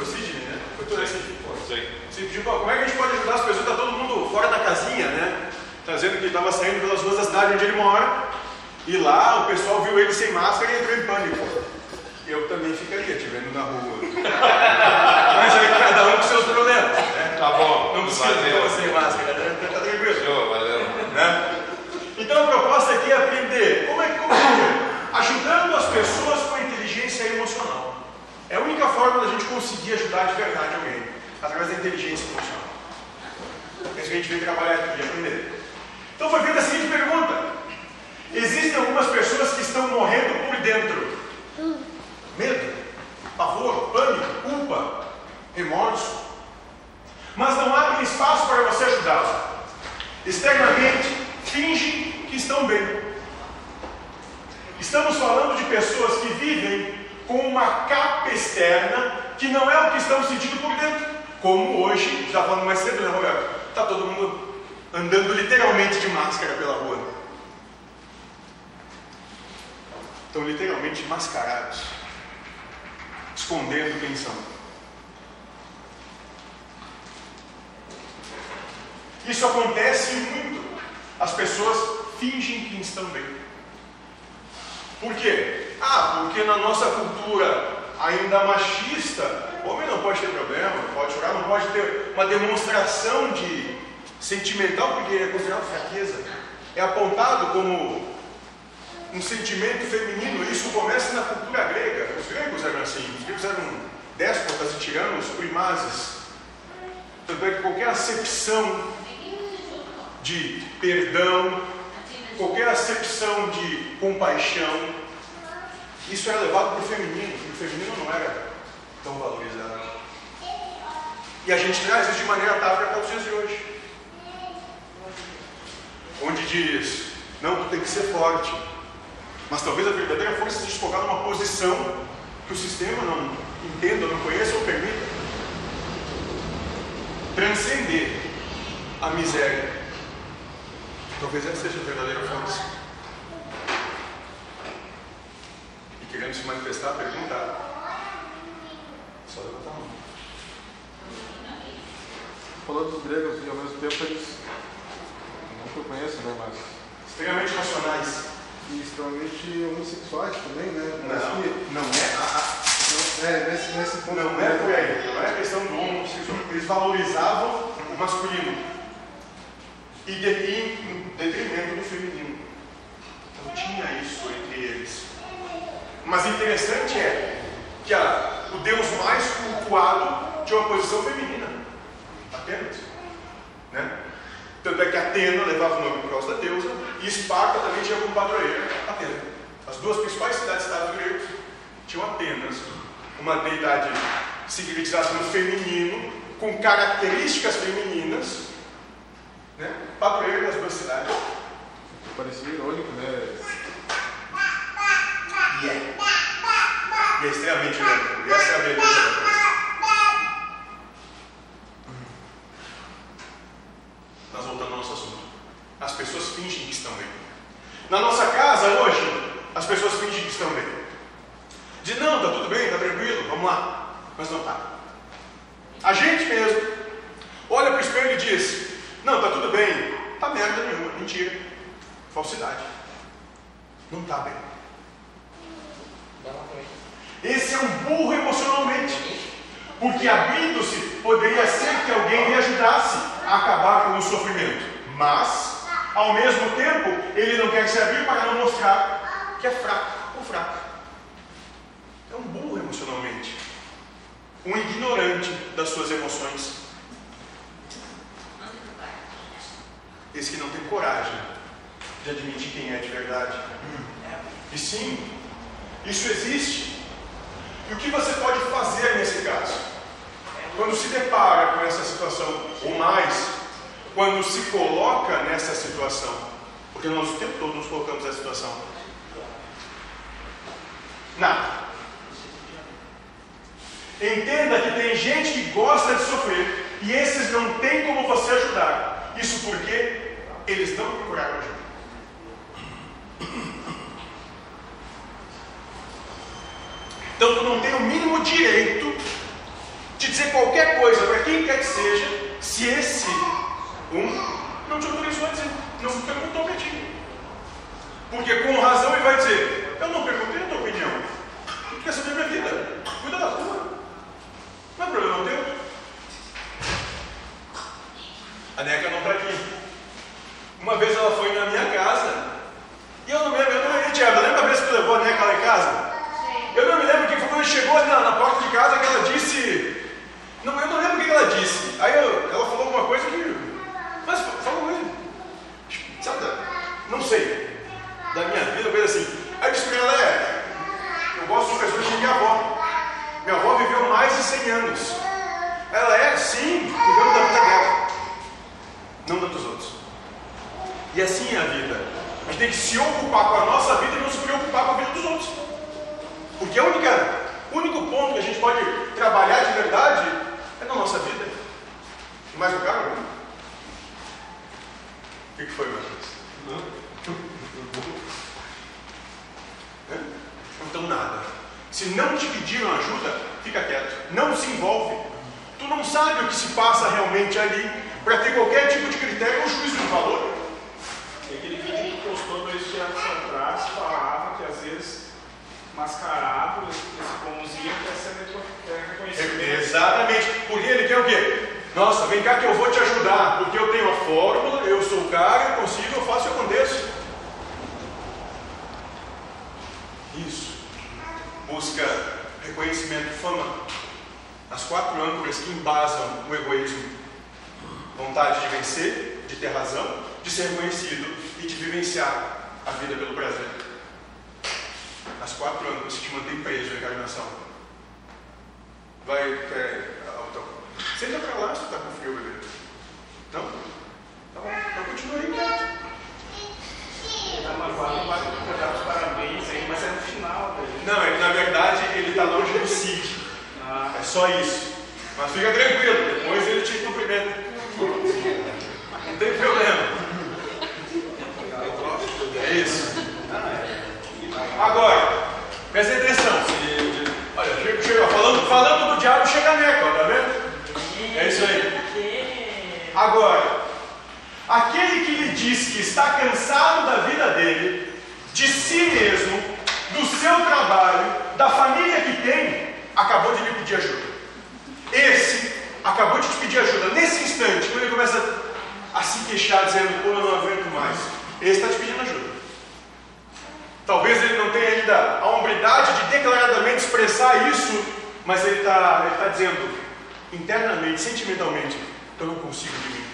Foi Sidney, né? Foi tudo assim. Sim. Você pediu, como é que a gente pode ajudar as pessoas? Está todo mundo fora da casinha, né? Tá dizendo que estava saindo pelas ruas da cidade onde ele mora. E lá o pessoal viu ele sem máscara e entrou em pânico. Eu também ficaria te vendo na rua. Mas aí cada um com seus problemas. Né? Tá bom. Não precisa valeu. sem máscara, né? Tá tranquilo. Show, valeu. né? Então a proposta aqui é aprender como é que como é? ajudando as pessoas com inteligência emocional. É a única forma da gente conseguir ajudar de verdade alguém, através da inteligência emocional. É isso que a gente veio trabalhar aqui, aprender. Então foi feita a seguinte pergunta: existem algumas pessoas que estão morrendo por dentro. Medo, pavor, pânico, culpa, remorso. Mas não abrem espaço para você ajudá-los. Externamente, fingem que estão bem. Estamos falando de pessoas que vivem com uma capa externa que não é o que estão sentindo por dentro. Como hoje, estava falando mais cedo, né, Roberto? Está todo mundo andando literalmente de máscara pela rua. Estão literalmente mascarados, escondendo quem são. Isso acontece muito. As pessoas fingem que estão bem. Por quê? Ah, porque na nossa cultura ainda machista, homem não pode ter problema, pode chorar, não pode ter uma demonstração de sentimental, porque é considerado fraqueza. É apontado como um sentimento feminino. Isso começa na cultura grega. Os gregos eram assim. Os gregos eram déspotas e tiranos primazes. Tanto é que qualquer acepção de perdão, qualquer acepção de compaixão, isso era levado para o feminino, e o feminino não era tão valorizado. E a gente traz isso de maneira tática para os dias de hoje. Onde diz, não, tu tem que ser forte. Mas talvez a verdadeira força seja colocar numa posição que o sistema não entenda, não conheça ou permita. Transcender a miséria. Talvez essa seja a verdadeira força. E querendo se manifestar, perguntar. Só levantar a mão. Falando dos gregos, e ao mesmo tempo eles, não que eu conheço, né, mas Extremamente racionais. e extremamente homossexuais também, né? Não, que- não é. a- a- não- é, nesse, nesse ponto. Não é por aí, não é questão do homossexual. Eles valorizavam o masculino e de, e em detrimento do feminino. Então tinha isso entre eles. Mas interessante é que a, o deus mais cultuado tinha uma posição feminina. Apenas. Né? Tanto é que Atena levava o nome por causa da deusa e Esparta também tinha como padroeira Atena. As duas principais cidades-estados gregos tinham Atenas, uma deidade no feminino, com características femininas, né? padroeira das duas cidades. Parecia irônico, né? E é. E é extremamente irônico. E essa é a beleza da coisa. Nós voltando ao nosso assunto. As pessoas fingem que estão bem. Na nossa casa hoje, as pessoas fingem que estão bem. Diz, não, tá tudo bem, tá tranquilo, vamos lá. Mas não tá. A gente mesmo olha para o espelho e diz, não, tá tudo bem. Tá merda nenhuma, mentira. Falsidade. Não tá bem. Esse é um burro emocionalmente. Porque abrindo-se, poderia ser que alguém lhe ajudasse a acabar com o sofrimento. Mas, ao mesmo tempo, ele não quer se abrir para não mostrar que é fraco ou fraco. É um burro emocionalmente. Um ignorante das suas emoções. Esse que não tem coragem de admitir quem é de verdade. E sim, isso existe. E o que você pode fazer nesse caso? Quando se depara com essa situação, ou mais, quando se coloca nessa situação, porque nós o tempo todo nos colocamos nessa situação. Nada. Entenda que tem gente que gosta de sofrer e esses não tem como você ajudar. Isso porque eles não procuraram ajuda. Então tu não tem o mínimo direito dizer qualquer coisa para quem quer que seja, se esse um não te autorizou a dizer, não perguntou para ti. Porque com razão ele vai dizer, eu não perguntei a tua opinião. Tu quer saber minha vida? Cuida da tua. Não é problema teu. A Neca não está aqui. Uma vez ela foi na minha casa e eu não me lembro, eu não lembro, lembra a vez que tu levou a Neca lá em casa? Eu não me lembro que foi quando chegou na, na porta de casa que ela disse. Não, eu não lembro o que ela disse. Aí eu, ela falou alguma coisa que. Mas falou mesmo. Sabe, não sei. Da minha vida, coisa assim. Aí eu para ela, é. Eu gosto de pessoas de minha avó. Minha avó viveu mais de 100 anos. Ela é, sim, cuidando da vida dela. Não da dos outros. E assim é a vida. A gente tem que se ocupar com a nossa vida e não se preocupar com a vida dos outros. Porque o único ponto que a gente pode trabalhar de verdade é na nossa vida. Em mais lugar algum. O que, que foi, Marcos? Então nada. Se não te pediram ajuda, fica quieto. Não se envolve. Tu não sabe o que se passa realmente ali para ter qualquer tipo de critério ou juízo de valor. Aquele vídeo que postou dois dias atrás falava que às vezes mascarado, esse pãozinho quer ser reconhecido. Exatamente. Porque ele quer o quê? Nossa, vem cá que eu vou te ajudar, porque eu tenho a fórmula, eu sou o cara, eu consigo, eu faço e aconteço. Isso. Busca reconhecimento, fama. As quatro âncoras que embasam o egoísmo. Vontade de vencer, de ter razão, de ser reconhecido e de vivenciar a vida pelo prazer. As quatro âncoras que te mantém preso à encarnação. Vai. É, Senta pra lá se tu tá com frio, bebê. Não? Tá bom. Então continua aí quieto. Tá magoado, vai dar os parabéns aí, mas é no final. Não, ele, na verdade ele está longe do Cid. Ah. É só isso. Mas fica tranquilo, depois ele te cumprimenta. Não tem problema. É isso. Agora, presta atenção. Olha, chega, falando, falando do diabo, chega a neca, tá vendo? É isso aí. Agora, aquele que lhe diz que está cansado da vida dele, de si mesmo, do seu trabalho, da família que tem, acabou de lhe pedir ajuda. Esse acabou de te pedir ajuda. Nesse instante, quando ele começa a se queixar, dizendo, pô, eu não aguento mais, esse está te pedindo ajuda. Talvez ele não tenha ainda a hombridade de declaradamente expressar isso, mas ele está ele tá dizendo, internamente, sentimentalmente, eu não consigo de mim.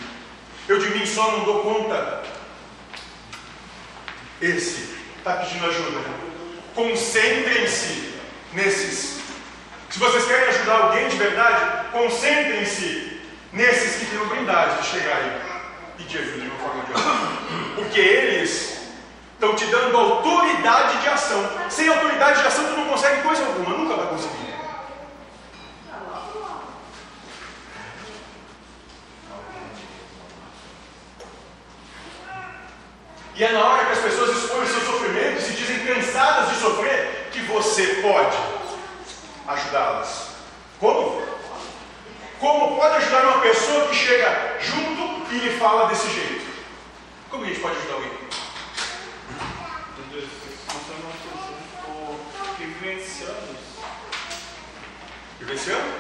Eu de mim só não dou conta. Esse está pedindo ajuda. Concentrem-se nesses. Se vocês querem ajudar alguém de verdade, concentrem-se nesses que têm hombridade de chegar aí e pedir ajuda de uma forma ou de outra. Porque eles estão te dando autoridade de ação. Sem autoridade de ação, tu não consegue coisa alguma, nunca vai conseguir. E é na hora que as pessoas expõem seus sofrimentos e dizem cansadas de sofrer que você pode ajudá-las. Como? Como pode ajudar uma pessoa que chega junto e lhe fala desse jeito? Como a gente pode ajudar alguém? Vivenciando. Vivenciando?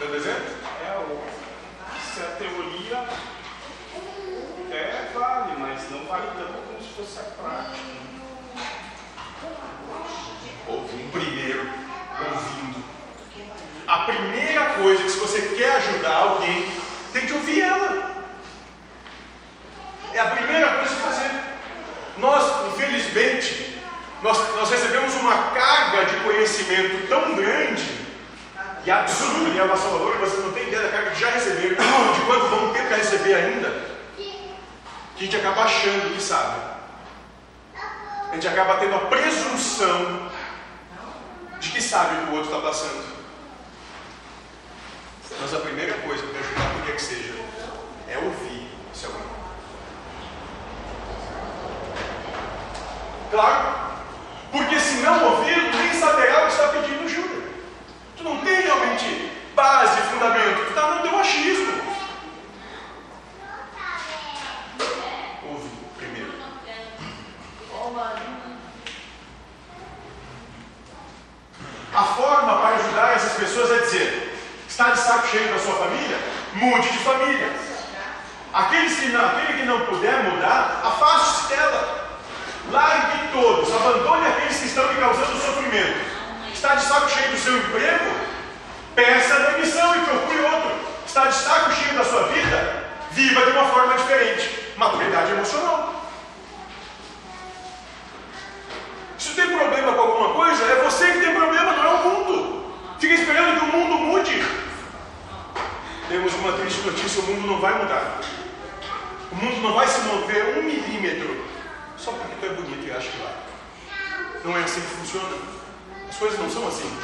Dando exemplo? É, o, se a teoria é, vale, mas não vale tanto como se fosse a prática. Ouvindo. Primeiro, ouvindo. A primeira coisa que se você quer ajudar alguém, tem que ouvir ela. É a primeira coisa a fazer. Nós, infelizmente, nós, nós recebemos uma carga de conhecimento tão grande e absurda e avassaladora que vocês não têm ideia da carga que já receberam, de quanto vão ter para receber ainda que a gente acaba achando que sabe. A gente acaba tendo a presunção de que sabe o que o outro está passando. Mas a primeira coisa para ajudar, por que é que seja, é ouvir seu irmão. Claro, porque se não ouvir, nem saberá o que está pedindo ajuda. Tu não tem realmente base, fundamento, tu está no teu achismo. Saco cheio da sua família? Mude de família. Aqueles que não, aquele que não puder mudar, afaste-se dela. Largue todos, abandone aqueles que estão lhe causando sofrimento. Está de saco cheio do seu emprego? Peça demissão e procure outro. Está de saco cheio da sua vida? Viva de uma forma diferente. Maturidade emocional. Se tem problema com alguma coisa, é você que tem problema, não é o mundo. Fica esperando que o mundo mude. Temos uma triste notícia: o mundo não vai mudar. O mundo não vai se mover um milímetro só porque tu é bonito e acha que vai. Não é assim que funciona. As coisas não são assim.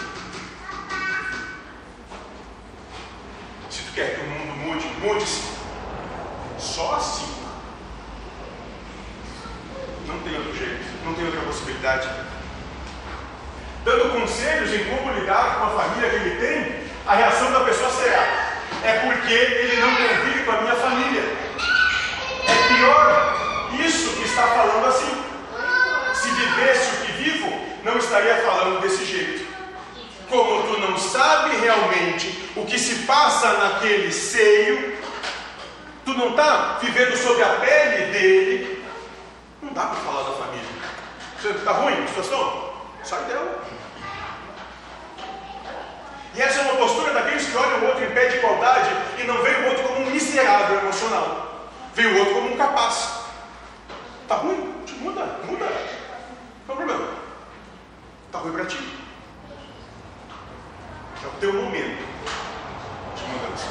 Se tu quer que o mundo mude, mude-se. Só assim. Não tem outro jeito, não tem outra possibilidade. Dando conselhos em como lidar com a família que ele tem, a reação da pessoa é porque ele não convive com a minha família. É pior isso que está falando assim. Se vivesse o que vivo, não estaria falando desse jeito. Como tu não sabe realmente o que se passa naquele seio, tu não está vivendo sob a pele dele, não dá para falar da família. Está ruim a situação? Sai dela. E essa é uma postura daqueles que olham o outro em pé de igualdade e não veem o outro como um miserável emocional. Vê o outro como um capaz. Está ruim? Muda, muda. Qual é problema? Está ruim para ti. É o teu momento de mudança.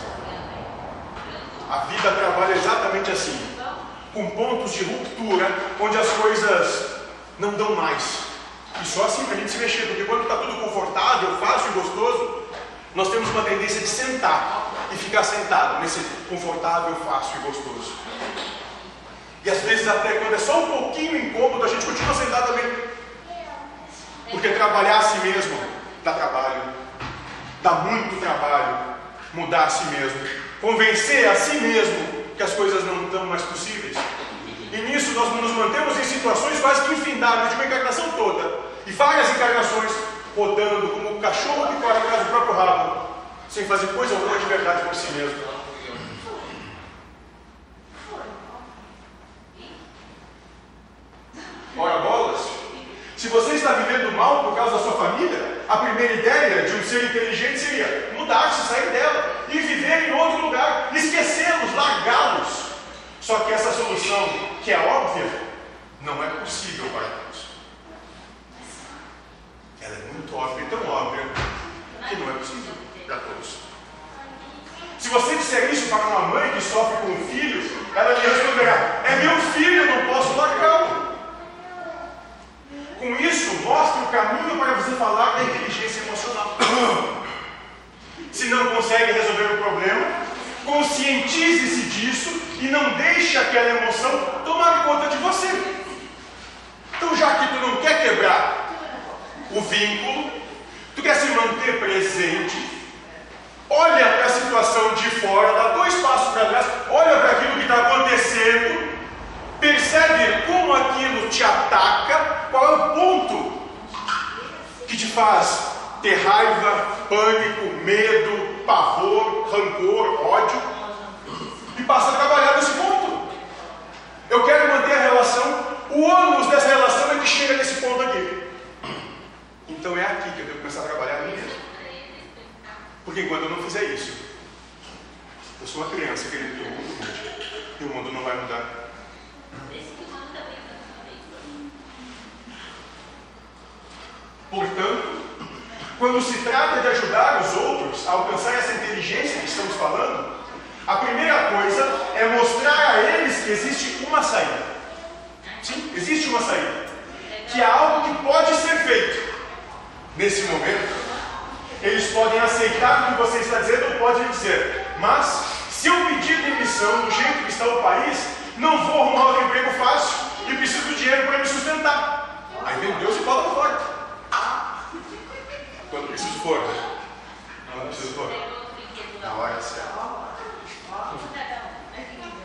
A vida trabalha exatamente assim com pontos de ruptura, onde as coisas não dão mais. E só assim para a gente se mexer, porque quando está tudo confortável, fácil e gostoso, nós temos uma tendência de sentar e ficar sentado nesse confortável, fácil e gostoso. E às vezes até quando é só um pouquinho incômodo, a gente continua sentado também. Porque trabalhar a si mesmo dá trabalho. Dá muito trabalho mudar a si mesmo. Convencer a si mesmo que as coisas não estão mais possíveis. E nisso nós nos mantemos em situações quase que infindáveis, de uma encarnação toda. E várias encarnações rodando como um cachorro que corre atrás do próprio rabo, sem fazer coisa alguma de verdade por si mesmo. Ora bolas, se você está vivendo mal por causa da sua família, a primeira ideia de um ser inteligente seria mudar-se, sair dela e viver em outro lugar, esquecê-los, largá-los. Só que essa solução, que é óbvia, não é possível Deus. Ela é muito óbvia e tão óbvia que não é possível para todos. Se você disser isso para uma mãe que sofre com um filho, ela lhe responderá: É meu filho, eu não posso largá-lo. Com isso, mostre o caminho para você falar da inteligência emocional. Se não consegue resolver o problema, conscientize-se disso e não deixe aquela emoção tomar conta de você. Então, já que tu não quer quebrar o vínculo, tu quer se manter presente, olha para a situação de fora, dá dois passos para trás, olha para aquilo que está acontecendo Percebe como aquilo te ataca? Qual é o ponto que te faz ter raiva, pânico, medo, pavor, rancor, ódio? E passa a trabalhar nesse ponto. Eu quero manter a relação, o ônus dessa relação é que chega nesse ponto aqui. Então é aqui que eu tenho que começar a trabalhar a mim mesmo. Porque enquanto eu não fizer isso, eu sou uma criança querendo que o mundo. E o mundo não vai mudar. Portanto, quando se trata de ajudar os outros a alcançar essa inteligência que estamos falando, a primeira coisa é mostrar a eles que existe uma saída. Sim, existe uma saída. Que há algo que pode ser feito. Nesse momento, eles podem aceitar o que você está dizendo ou podem dizer, mas se eu pedir demissão do jeito que está o país, não vou arrumar outro emprego fácil e preciso do dinheiro para me sustentar. Aí vem Deus e fala fora. Quando preciso for, né? Quando preciso for. Na hora certa.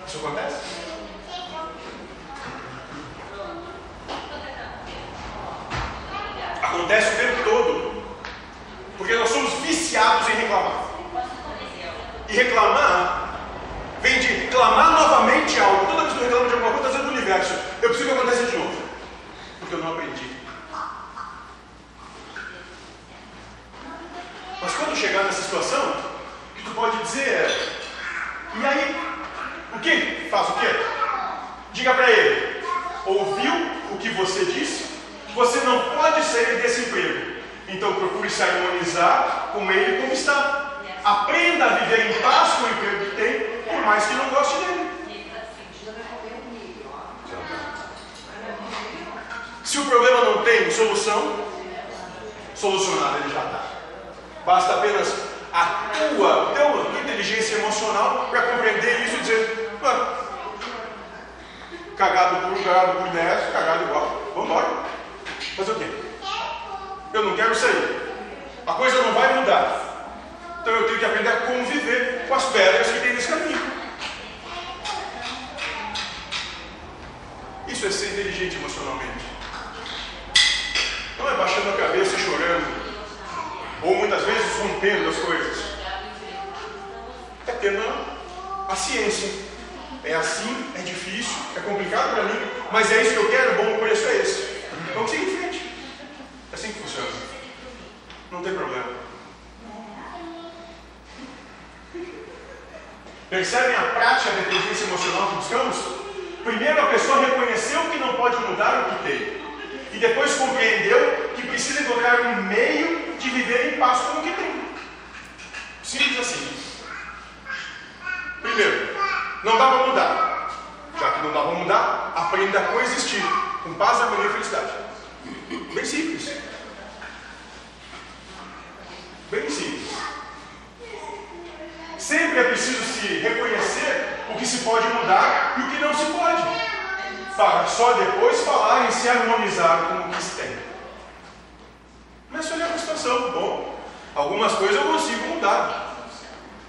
Isso acontece? Acontece o tempo. Porque nós somos viciados E reclamar vem de clamar novamente algo. Toda vez que eu reclamo de alguma coisa, está dizendo do universo. Eu preciso que aconteça de novo. Porque eu não aprendi. Mas quando chegar nessa situação, o que tu pode dizer é: e aí? O que? Faz o quê? Diga para ele: ouviu o que você disse? Você não pode sair desse emprego. Então procure se harmonizar com ele como está. Aprenda a viver em paz com o emprego que tem, por mais que não goste dele. Se o problema não tem solução, solucionado ele já está. Basta apenas a tua, inteligência emocional para compreender isso e dizer, cagado por cagado por dez, cagado igual, vamos embora. Fazer o quê? Eu não quero sair. A coisa não vai mudar. Então eu tenho que aprender a conviver com as pedras que tem nesse caminho. Isso é ser inteligente emocionalmente. Não é baixando a cabeça e chorando ou muitas vezes rompendo as coisas. É tendo a ciência. É assim, é difícil, é complicado para mim, mas é isso que eu quero, o bom preço é esse. Vamos seguir em frente. Que funciona. Não tem problema. Percebem a prática da inteligência emocional que buscamos? Primeiro a pessoa reconheceu que não pode mudar o que tem. E depois compreendeu que precisa encontrar um meio de viver em paz com o que tem. Simples assim. Primeiro, não dá para mudar. Já que não dá para mudar, aprenda a coexistir com paz, harmonia e felicidade. Bem simples. Bem simples. Sempre é preciso se reconhecer o que se pode mudar e o que não se pode, para só depois falar em se harmonizar com o que se tem. Mas olhar a situação, bom, algumas coisas eu consigo mudar,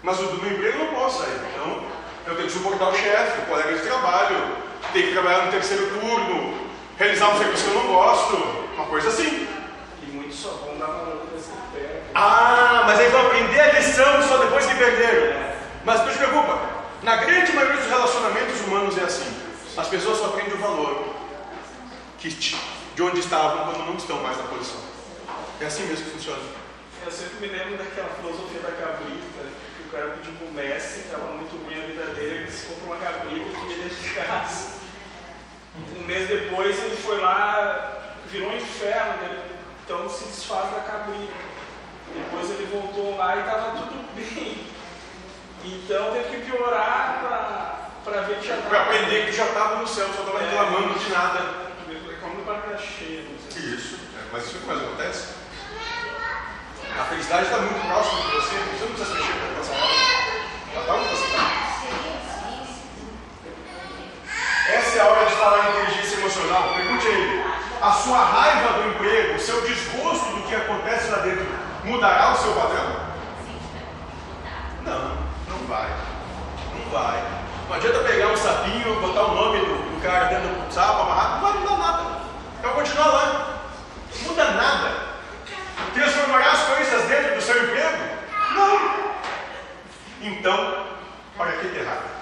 mas o do meu emprego eu não posso sair. Então, eu tenho que suportar o chefe, o colega de trabalho, tenho que trabalhar no terceiro turno, realizar um serviço que eu não gosto, uma coisa assim. E muitos só vão dar valor. Ah, mas aí vão aprender a lição só depois que perderam. Mas não te preocupa, na grande maioria dos relacionamentos humanos é assim. As pessoas só aprendem o valor que, de onde estavam quando não estão mais na posição. É assim mesmo que funciona. Eu sempre me lembro daquela filosofia da cabrita, que o cara pediu pro Messi, estava muito ruim a vida dele, ele se comprou uma cabrita e queria dentro de casa. Um mês depois ele foi lá, virou um inferno, ele, então se desfaz da cabrita. Depois ele voltou lá e estava tudo bem. Então teve que piorar para ver que já Para estava. aprender que já estava no céu, só estava É. reclamando de nada. Como no barco cheio. Isso, é, mas isso que mais acontece. A felicidade está muito próxima de você, você não precisa se mexer para hora. Ela está onde você está. Essa é a hora de falar em inteligência emocional. Pergunte a ele: a sua raiva do emprego, o seu desgosto do que acontece lá dentro, mudará o seu padrão? Não, não vai. Não vai. Não adianta pegar um sapinho, botar o nome do, do cara dentro do sapo, amarrar, não vai mudar nada. Vai continuar lá. Não muda nada. Transformará as coisas dentro do seu emprego? Não. Então, para que ter raiva?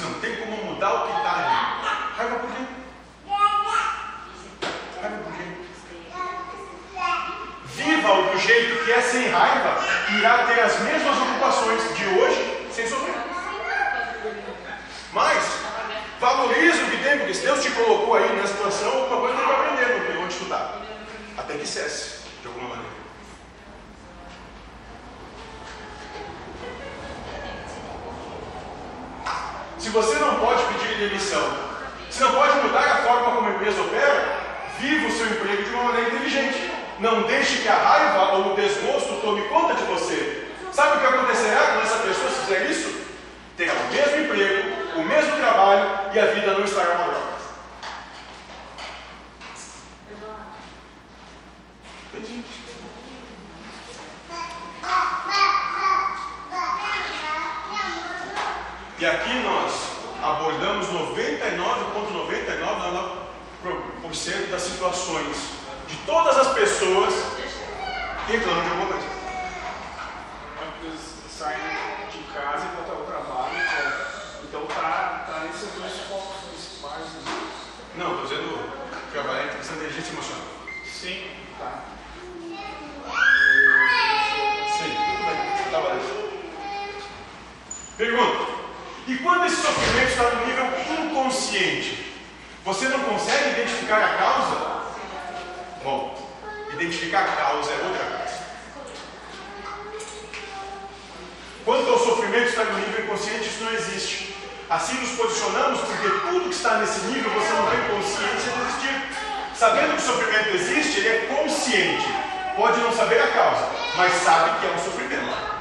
Não tem como mudar o que está ali. Raiva por quê? Raiva por quê? Viva-o do jeito que é sem raiva e irá ter as mesmas ocupações de hoje sem sofrer. Mas, valorize o que tem, porque se Deus te colocou aí nessa situação, alguma coisa tem que aprender no onde tu está. Até que cesse, de alguma maneira. Se você não pode pedir demissão, se não pode mudar a forma como a empresa opera, viva o seu emprego de uma maneira inteligente. Não deixe que a raiva ou o desgosto tome conta de você. Sabe o que acontecerá quando essa pessoa fizer isso? Terá o mesmo emprego, o mesmo trabalho e a vida não estará uma saem de casa e vão ao o trabalho. É, então tá, tá nesses dois focos principais. Né? Não, estou dizendo que trabalhar é interessante é legítimo. Sim, tá. Sim, tá valendo. Pergunta. E quando esse sofrimento está no nível inconsciente, você não consegue identificar a causa? Bom, identificar a causa é outra coisa. Isso não existe. Assim nos posicionamos porque tudo que está nesse nível você não tem consciência de existir. Sabendo que o sofrimento existe, ele é consciente. Pode não saber a causa, mas sabe que é um sofrimento.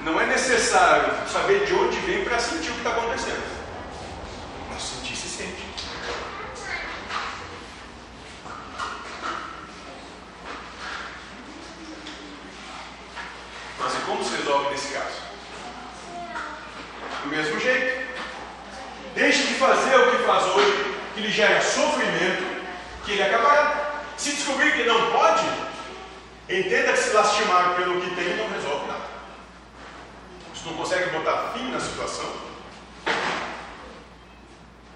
Não é necessário saber de onde vem para sentir o que está acontecendo. Mas sentir se sente. Mas e como se resolve nesse caso? Do mesmo jeito. Deixe de fazer o que faz hoje, que lhe gera sofrimento, que ele acabará. Se descobrir que não pode, entenda que se lastimar pelo que tem não resolve nada. Se não consegue botar fim na situação,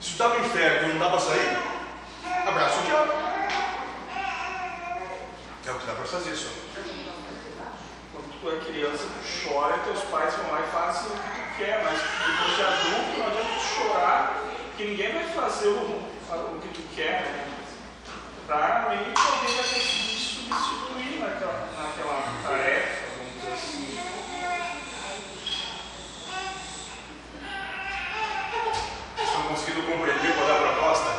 se está no inferno e não dá para sair, abraça o diabo. É o que dá para fazer só. Tu é criança, tu chora teus pais vão lá e fazem o que tu quer, mas depois de adulto não adianta tu chorar, porque ninguém vai fazer o, o que tu quer, né? Pra meio que alguém vai substituir naquela, naquela tarefa, vamos dizer assim. estão conseguindo compreender qual é a proposta?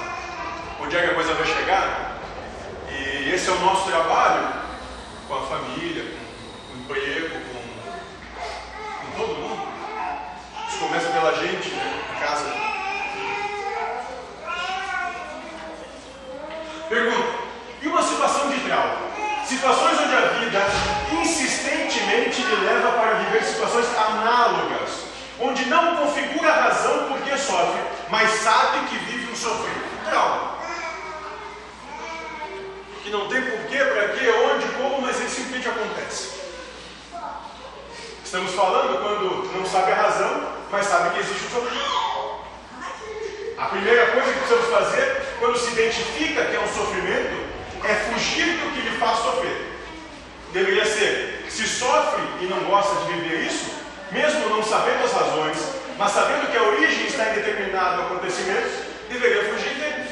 Onde é que a coisa vai chegar? E esse é o nosso trabalho com a família, emprego, com, com todo mundo. Isso começa pela gente, né? Em casa. Pergunta: e uma situação de trauma? Situações onde a vida insistentemente lhe leva para viver situações análogas, onde não configura a razão por que sofre, mas sabe que vive um sofrimento. Trauma. Que não tem porquê, para quê, onde, como, mas ele simplesmente acontece. Estamos falando quando não sabe a razão, mas sabe que existe o sofrimento. A primeira coisa que precisamos fazer quando se identifica que é um sofrimento é fugir do que lhe faz sofrer. Deveria ser, se sofre e não gosta de viver isso, mesmo não sabendo as razões, mas sabendo que a origem está em determinado acontecimento, deveria fugir dele.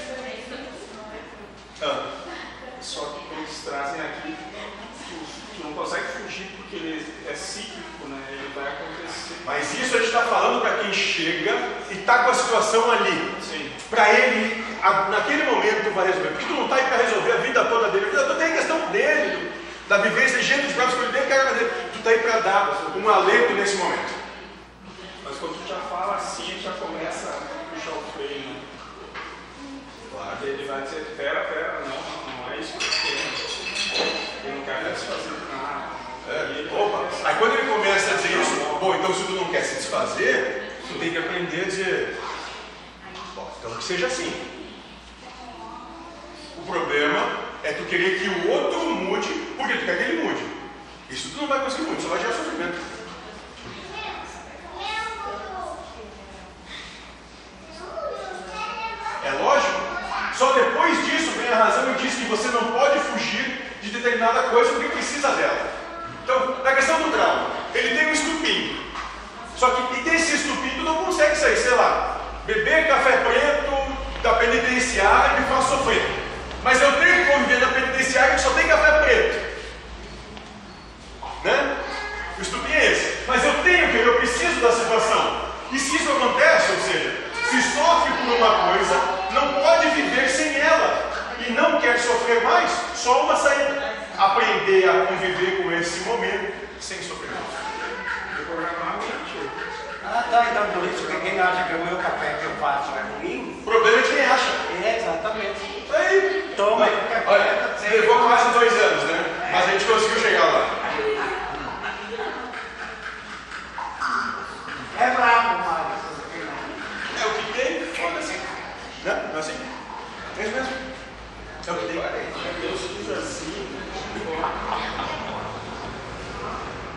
Ah, Só que eles trazem aqui, tu, tu não consegue fugir porque ele é cíclico, né? Ele vai acontecer. mas isso a gente está falando para quem chega e está com a situação ali. Para ele, a- naquele momento, vai resolver. Porque tu não está aí para resolver a vida toda dele. A vida toda tem a questão dele, do- da vivência, gênero de provas que ele tem, cara dele. Tu está aí para dar um alento nesse momento. Mas quando tu já fala assim, já começa a puxar o freio, né? Claro. Ele vai dizer, pera, pera, não, não, não é isso que eu quero. Ele não quer desfazer de nada. E É, ele opa, vai pensar, aí quando ele começa a dizer isso, bom, então se tu não se desfazer, tu tem que aprender a dizer, bom, então que seja assim. O problema é tu querer que o outro mude, porque tu quer que ele mude. Isso tu não vai conseguir muito, só vai gerar sofrimento. É lógico? Só depois disso vem a razão e diz que você não pode fugir de determinada coisa porque precisa dela. Então, na questão do trauma, ele tem um estupim. Só que desse estupim tu não consegue sair, sei lá, beber café preto da penitenciária me faz sofrer. Mas eu tenho que conviver na penitenciária que só tem café preto. Né? O estupim é esse. Mas eu tenho que, eu preciso da situação. E se isso acontece, ou seja, se sofre por uma coisa, não pode viver sem ela. E não quer sofrer mais, só uma saída. Conviver com esse momento sem sofrimento. Ah, tá, então por isso que quem acha que o meu café que eu faço é ruim, O problema é de quem acha. é exatamente. Aí, Toma aí olha, sem- levou quase dois anos, né? Mas a gente conseguiu chegar lá. É bravo, Mário. É o que tem, foda-se. Né? Não é assim? É isso mesmo. É o que tem. Deus diz assim,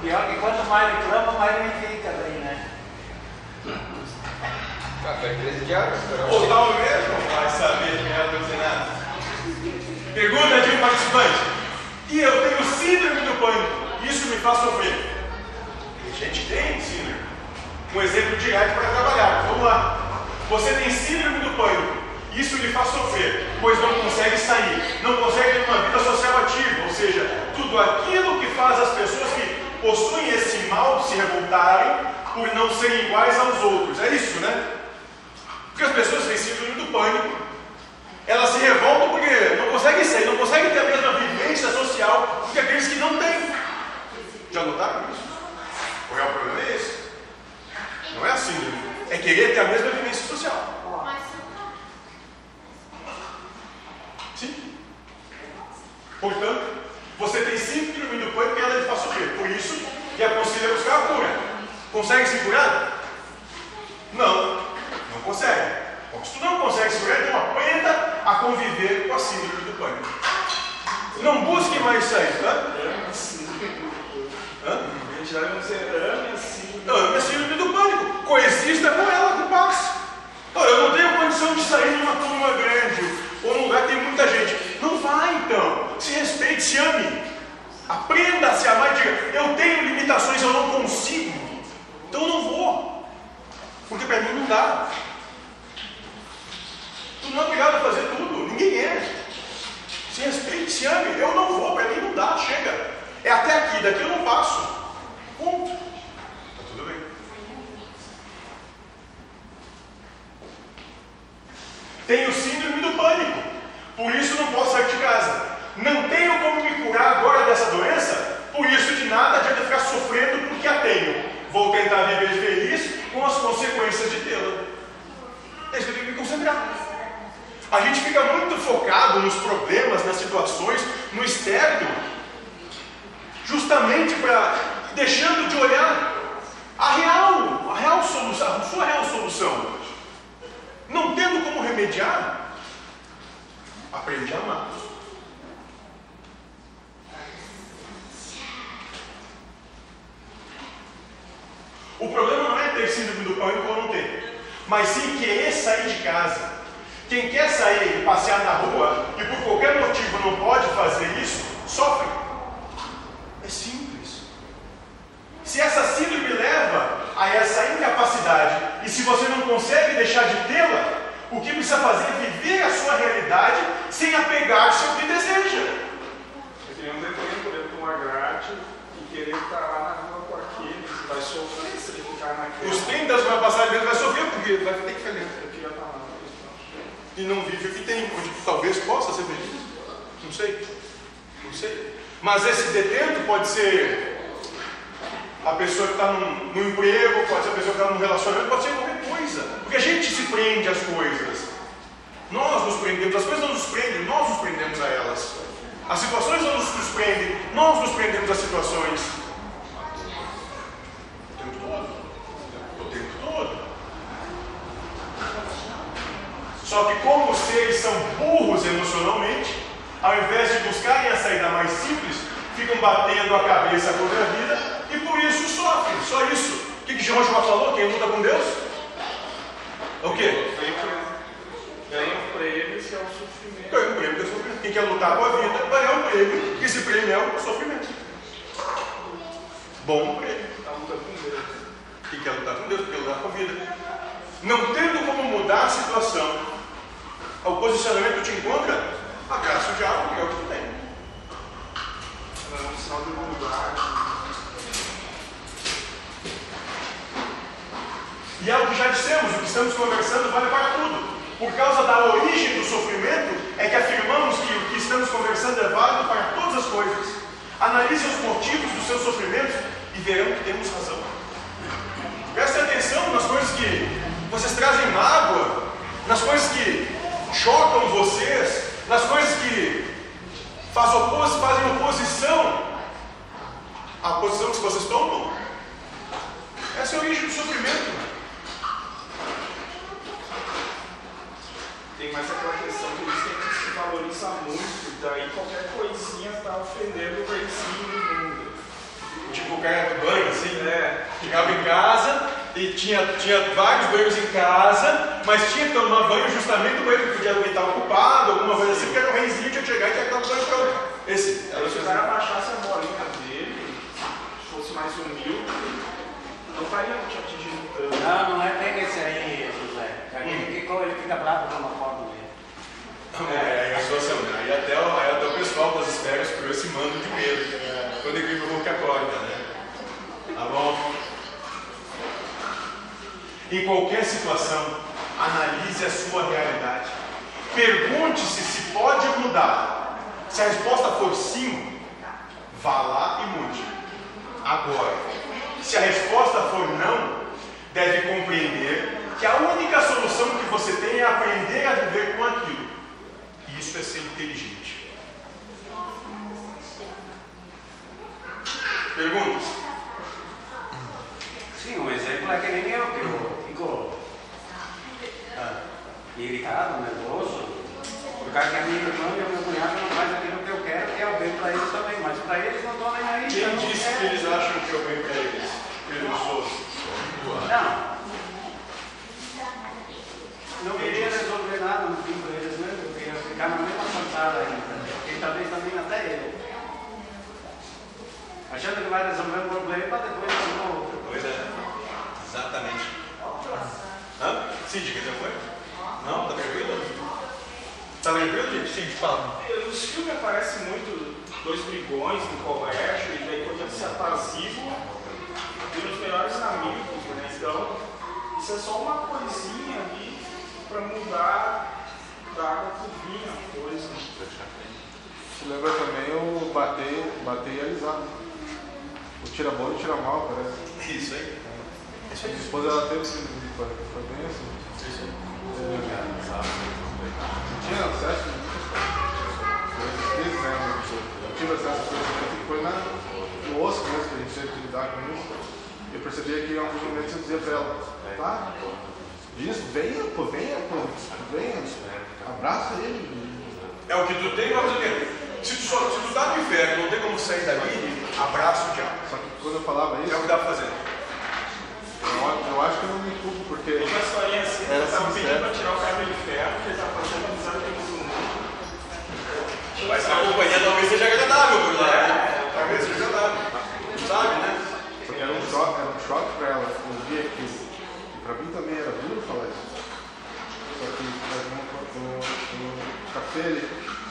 Pior que quanto mais reclama, mais ele fica daí, né? Café 13 diários, Ou talvez não vai saber quem é o Deus nada. Pergunta de um participante. E eu tenho síndrome do pânico. Isso me faz sofrer. A gente tem síndrome. Um exemplo direto para trabalhar. Vamos lá. Você tem síndrome do pânico. Isso lhe faz sofrer, pois não consegue sair, não consegue ter uma vida social ativa, ou seja, tudo aquilo que faz as pessoas que revoltarem por não serem iguais aos outros. É isso, né? Porque as pessoas têm síndrome do pânico. Elas se revoltam porque não conseguem sair, não conseguem ter a mesma vivência social do que aqueles que não têm. Já notaram isso? O real problema é esse. Não é a síndrome. É querer ter a mesma vivência social. Sim. Portanto, você tem síndrome do pânico e ela faz sofrer. Por isso, que aconselha buscar a cura. Consegue se curar? Não, não consegue. Bom, se tu não consegue se curar, então aprenda a conviver com a síndrome do pânico. Não busque mais sair, tá? Hã? A gente vai dizer ame. Ame a síndrome do pânico. Coexista com ela com paz. Eu não tenho condição de sair numa turma grande ou num lugar que tem muita gente. Não vai então. Se respeite, se ame. Aprenda a se amar e diga: Eu tenho limitações, eu não consigo. Então eu não vou. Porque para mim não dá. Tu não é obrigado a fazer tudo. Ninguém é. Se respeite, se ame. Eu não vou, para mim não dá. Chega. É até aqui, daqui eu não passo. Ponto. Tá tudo bem. Tenho síndrome do pânico. Por isso não posso sair de casa. Não tenho como me curar agora dessa doença. Por isso de nada adianta ficar sofrendo porque a tenho. Vou tentar viver feliz com as consequências de tê-la. É isso que eu tenho que me concentrar. A gente fica muito focado nos problemas, nas situações, no externo, justamente para deixando de olhar a real, a real solução, a sua real solução. Não tendo como remediar, aprende a amar. O problema não é ter síndrome do pânico ou não ter, mas sim querer sair de casa. Quem quer sair e passear na rua e por qualquer motivo não pode fazer isso, sofre. É simples. Se essa síndrome leva a essa incapacidade e se você não consegue deixar de tê-la, o que precisa fazer é viver a sua realidade sem apegar-se ao que deseja. Eu queria um tempo dentro de uma grade e querer estar lá na rua com aquele, vai sofrer se ele ficar naquele. Os 30 da semana passada ele vai sofrer porque vai ter que fazer. Eu queria estar lá. E não vive o que tem, onde talvez possa ser feliz. Não sei. Não sei. Mas esse detento pode ser a pessoa que está num, num emprego, pode ser a pessoa que está num relacionamento, pode ser Porque a gente se prende às coisas. Nós nos prendemos, as coisas não nos prendem, nós nos prendemos a elas. As situações não nos, prendem, nós nos prendemos às situações. O tempo todo. O tempo todo. Só que como os seres são burros emocionalmente, ao invés de buscarem a saída mais simples, ficam batendo a cabeça contra a vida e por isso sofrem. Só isso. O que, que Jeová falou? Quem luta com Deus? O quê? Ganha um prêmio que é o sofrimento. Ganha um prêmio que é o sofrimento. Quem quer lutar com a vida vai ganhar um prêmio, que esse prêmio é o sofrimento. Bom prêmio. Está lutando com Deus. Quem quer lutar com Deus, quer lutar com a vida. Não tendo como mudar a situação, o posicionamento te encontra, abraça o diabo, que é o que tu tem. É um sinal de humildade. E é dissemos, o que estamos conversando vale para tudo. Por causa da origem do sofrimento, é que afirmamos que o que estamos conversando é válido para todas as coisas. Analise os motivos dos seus sofrimentos e verão que temos razão. Prestem atenção nas coisas que vocês trazem mágoa, nas coisas que chocam vocês, nas coisas que faz opos, fazem oposição à posição que vocês tomam. Essa é a origem do sofrimento. Tem mais aquela questão que eles têm que se valorizar muito, daí qualquer coisinha está ofendendo o reizinho do mundo. Tipo o cara do banho, assim, É, Ficava em casa e tinha, tinha vários banhos em casa, mas tinha que tomar banho justamente o banheiro que podia estar ocupado, alguma coisa assim, porque era o reizinho tinha que chegar e tinha que dar banho pronto. Esse. aí se o cara baixasse a bolinha dele, fosse mais humilde, não estaria te atingindo tanto. Não, não é bem esse aí, Quando ele fica bravo com uma foto dele. É, a situação, né? Aí até, aí até o pessoal das esferas criou esse mando de medo, quando ele viu o que acorda, né? Tá bom? Em qualquer situação, analise a sua realidade. Pergunte-se se pode mudar. Se a resposta for sim, vá lá e mude. Agora, se a resposta for não, deve compreender que a única solução que você tem é aprender a viver com aquilo. E isso é ser inteligente. Perguntas? Sim, um exemplo é que nem eu, que eu fico ah, irritado, nervoso, por causa que a minha irmã e o meu cunhado não fazem aquilo que eu quero, que é o bem para eles também, mas para eles não estão nem aí. Quem então disse que eles acham que eu bem para eles? Eles sou. Não. Não queria resolver nada no fim para eles mesmo, eu queria ficar na mesma cantada ainda. E talvez também até eu. Achando que vai resolver um problema, depois resolve outro. Pois é. Exatamente. Hã? Cid, quer dizer alguma coisa? Não? Tá tranquilo? Tá tranquilo, gente? Cid, fala. Nos filmes aparece muito dois brigões no colégio, e daí quando eles se apaziguam, viram os melhores amigos, né? Então, isso é só uma coisinha ali para mudar da água pro vinho a coisa. Se lembra também o né? O tira bom e o tira mal, parece. Isso aí. Isso A aí. esposa ela teve esse foi, foi bem assim. Isso aí. Tinha acesso muitas coisas, né? Eu tive acesso a coisas foi na, no osso mesmo que a gente teve que lidar com isso. Eu percebia que em alguns momentos eu dizia pra ela, tá? Isso, venha, pô, venha, pô, venha, abraça ele. É o que tu tem, mas o quê? Se tu, só, se tu tá no inferno não tem como sair dali, abraça o diabo. Só que quando eu falava É isso, o que dá pra fazer. eu, eu acho que eu não me culpo, porque uma historinha assim, estavam sincero. pedindo para tirar o cara do inferno, porque ele estava fazendo amizade com todo mundo. Mas a companhia talvez seja agradável por lá. né? Talvez seja agradável. Sabe, né? Só que era um choque, era um choque pra ela ouvir aquilo. E pra mim também era duro falar isso. Só que no, no, no café ele,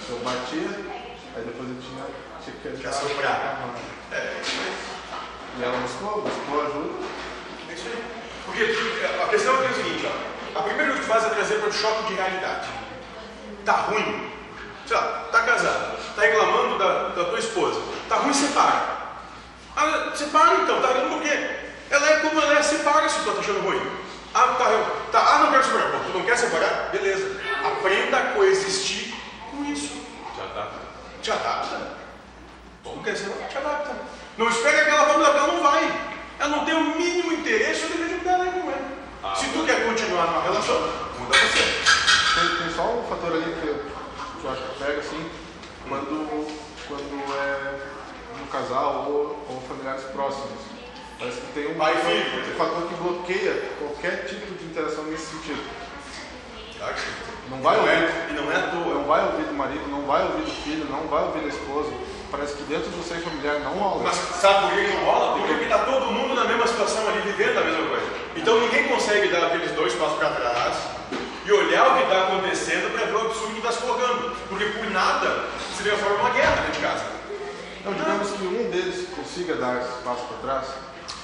eu batia, aí depois eu tinha, tinha que Que assoprar. É, isso aí. E ela buscou, buscou ajuda. É isso aí. Porque a questão é o seguinte, ó. A primeira coisa que tu faz é trazer para o choque de realidade. Tá ruim. Sei lá, tá casado, tá reclamando da, da tua esposa. Tá ruim, separa. Ah, separa então, tá reclamando por quê? Ela é como ela é, separa se tu tá achando ruim. Ah, tá, tá, ah, não quero separar. Bom, tu não quer separar? Beleza. Aprenda a coexistir com isso. Já tá. Te adapta. Quer separar? Te adapta. Não espera que ela vá mudar, ela não vai. Ela não tem o mínimo interesse, eu deveria mudar ela com ela. Se tu quer continuar numa relação, muda você. Tem, tem só um fator ali que eu, que eu acho que pega assim, quando, quando é um casal ou, ou familiares próximos. Parece que tem um, Pai fator, um fator que bloqueia qualquer tipo de interação nesse sentido. Tá? Não vai Não é- ouvir. E não é à toa. Não vai ouvir do marido, não vai ouvir do filho, não vai ouvir da esposa. Parece que dentro do seio familiar não rola. Mas sabe por que não rola? Porque está todo mundo na mesma situação ali, vivendo a mesma coisa. Então ninguém consegue dar aqueles dois passos para trás e olhar o que está acontecendo para ver o absurdo que está se colocando. Porque por nada se transforma uma guerra dentro de casa. Então, digamos que um deles consiga dar esse passo para trás,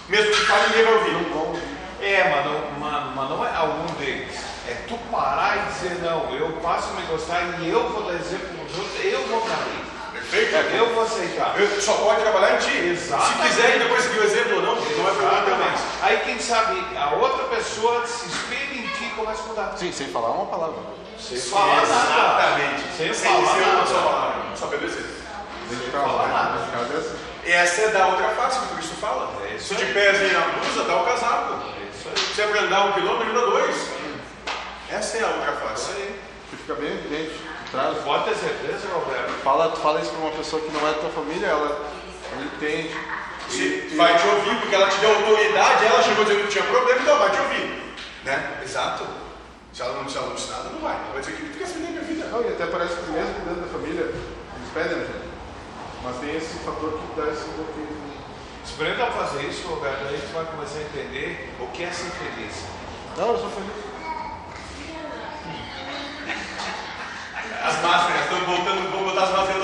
Mesmo que fale, ninguém vai ouvir. não vão ouvir. É, mas não, mas, mas não é algum deles. É tu parar e dizer, não, eu passo a me gostar e eu vou dar exemplo para os outros, eu vou cair. Perfeito? Eu vou aceitar. Eu só pode trabalhar em ti. Exatamente. Se quiser depois seguir o exemplo ou não, não problema teu mais. Aí quem sabe a outra pessoa se espelha em ti e começa a mudar. Sim, sem falar uma palavra. Sem falar nada. Exatamente. Sem Sem falar ser uma nada. só palavra. Só obedecer. De casa, né? Nesse caso é assim. Essa é da outra face que o Cristo fala. É isso Se te pesem a blusa, dá o casaco. É isso aí. Se é para andar um quilômetro, dá dois. Essa é a outra Isso face. aí. Que fica bem evidente. Traz, Pode ter certeza, Roberto. fala, fala isso para uma pessoa que não é tua família, ela, ela entende. Se vai te ouvir, porque ela te deu autoridade, ela chegou dizendo que tinha problema, então vai te ouvir. Né? Exato. Se ela não, se ela não nada, não vai. Vai dizer que quer saber da minha vida. Não, e até parece que mesmo dentro da família, eles pedem ajuda. Mas tem esse fator que dá esse bloqueio. Experimenta fazer isso, Roberto, aí tu vai começar a entender o que é ser feliz. Não, eu sou feliz. As máscaras, estão voltando, vamos botar as máscaras